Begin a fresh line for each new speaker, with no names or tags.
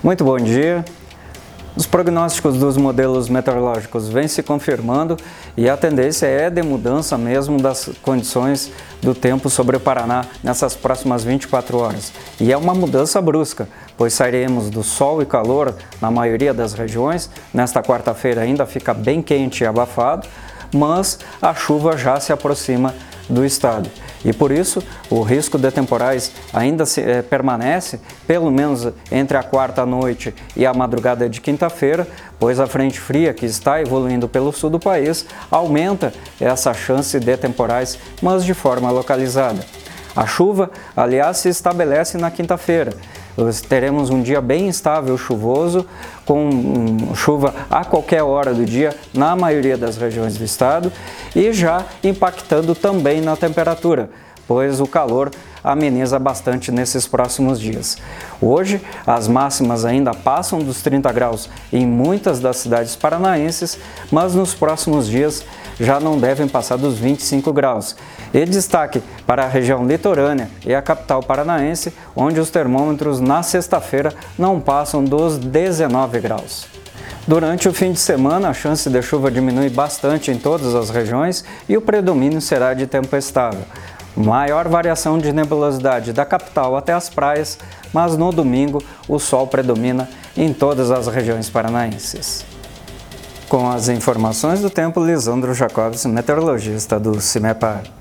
Muito bom dia. Os prognósticos dos modelos meteorológicos vêm se confirmando e a tendência é de mudança mesmo das condições do tempo sobre o Paraná nessas próximas 24 horas. E é uma mudança brusca, pois sairemos do sol e calor na maioria das regiões. Nesta quarta-feira ainda fica bem quente e abafado, mas a chuva já se aproxima do estado. E por isso, o risco de temporais ainda se, é, permanece, pelo menos entre a quarta noite e a madrugada de quinta-feira, pois a frente fria que está evoluindo pelo sul do país aumenta essa chance de temporais, mas de forma localizada. A chuva, aliás, se estabelece na quinta-feira. Teremos um dia bem instável, chuvoso, com chuva a qualquer hora do dia na maioria das regiões do estado e já impactando também na temperatura, pois o calor ameniza bastante nesses próximos dias. Hoje, as máximas ainda passam dos 30 graus em muitas das cidades paranaenses, mas nos próximos dias já não devem passar dos 25 graus. E destaque para a região litorânea e a capital paranaense, onde os termômetros na sexta-feira não passam dos 19 graus. Durante o fim de semana, a chance de chuva diminui bastante em todas as regiões e o predomínio será de tempo estável. Maior variação de nebulosidade da capital até as praias, mas no domingo o sol predomina em todas as regiões paranaenses. Com as informações do tempo, Lisandro Jacobs, meteorologista do CIMEPAR.